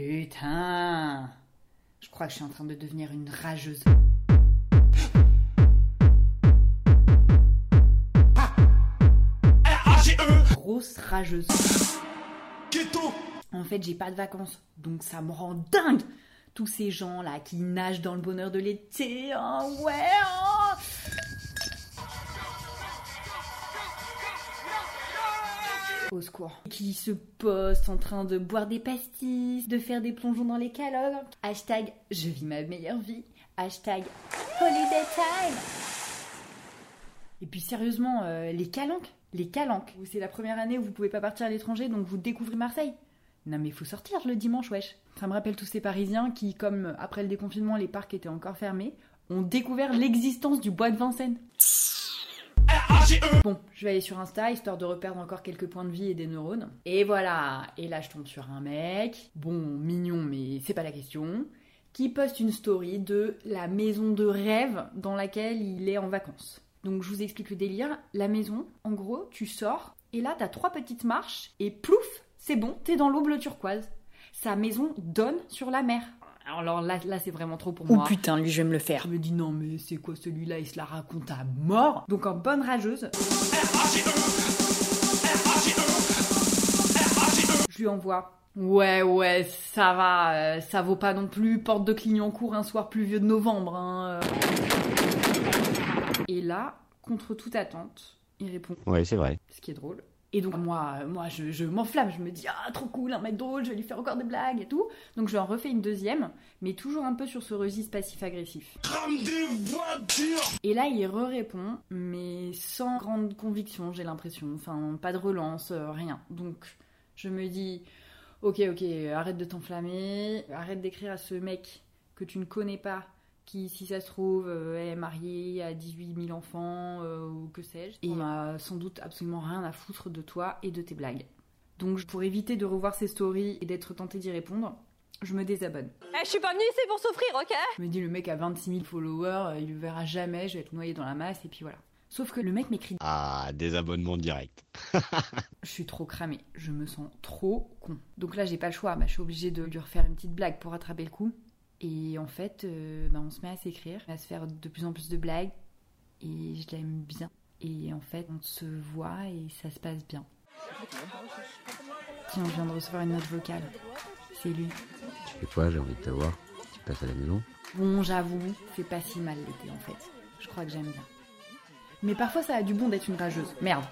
Putain Je crois que je suis en train de devenir une rageuse. Grosse rageuse. En fait, j'ai pas de vacances, donc ça me rend dingue tous ces gens là qui nagent dans le bonheur de l'été. Oh, ouais oh. Au secours. Qui se postent en train de boire des pastis, de faire des plongeons dans les calogues. Hashtag je vis ma meilleure vie. Hashtag holiday time. Et puis sérieusement, euh, les calanques, les calanques. C'est la première année où vous pouvez pas partir à l'étranger, donc vous découvrez Marseille. Non mais faut sortir le dimanche, wesh. Ça me rappelle tous ces Parisiens qui, comme après le déconfinement, les parcs étaient encore fermés, ont découvert l'existence du bois de Vincennes. Bon, je vais aller sur Insta histoire de reperdre encore quelques points de vie et des neurones. Et voilà, et là je tombe sur un mec, bon, mignon mais c'est pas la question, qui poste une story de la maison de rêve dans laquelle il est en vacances. Donc je vous explique le délire. La maison, en gros, tu sors et là t'as trois petites marches et plouf, c'est bon, t'es dans l'eau bleu turquoise. Sa maison donne sur la mer. Alors là, là c'est vraiment trop pour Oh moi. putain, lui, je vais me le faire. Je me dis non mais c'est quoi celui-là, il se la raconte à mort. Donc en bonne rageuse, je lui envoie. Ouais ouais, ça va, euh, ça vaut pas non plus porte de Clignancourt un soir pluvieux de novembre. Hein. euh. Et là, contre toute attente, il répond Ouais, c'est vrai. ce qui est drôle. Et donc moi, moi je, je m'enflamme, je me dis ah trop cool, un mec drôle, je vais lui faire encore des blagues et tout. Donc je en refais une deuxième, mais toujours un peu sur ce registre passif-agressif. Et là il re-répond, mais sans grande conviction, j'ai l'impression. Enfin, pas de relance, euh, rien. Donc je me dis ok ok, arrête de t'enflammer, arrête d'écrire à ce mec que tu ne connais pas qui, si ça se trouve, euh, est marié, a 18 000 enfants, euh, ou que sais-je. Et il m'a sans doute absolument rien à foutre de toi et de tes blagues. Donc, pour éviter de revoir ses stories et d'être tenté d'y répondre, je me désabonne. Eh, je suis pas venue ici pour souffrir, ok Je me dis, le mec a 26 000 followers, euh, il le verra jamais, je vais être noyé dans la masse, et puis voilà. Sauf que le mec m'écrit Ah, désabonnement direct. Je suis trop cramée, je me sens trop con. Donc là, j'ai pas le choix, bah, je suis obligée de lui refaire une petite blague pour rattraper le coup. Et en fait, euh, bah, on se met à s'écrire, à se faire de plus en plus de blagues, et je l'aime bien. Et en fait, on se voit et ça se passe bien. Tiens, je viens de recevoir une note vocale. C'est lui. Tu fais quoi J'ai envie de te voir. Tu passes à la maison Bon, j'avoue, c'est pas si mal l'été en fait. Je crois que j'aime bien. Mais parfois, ça a du bon d'être une rageuse. Merde,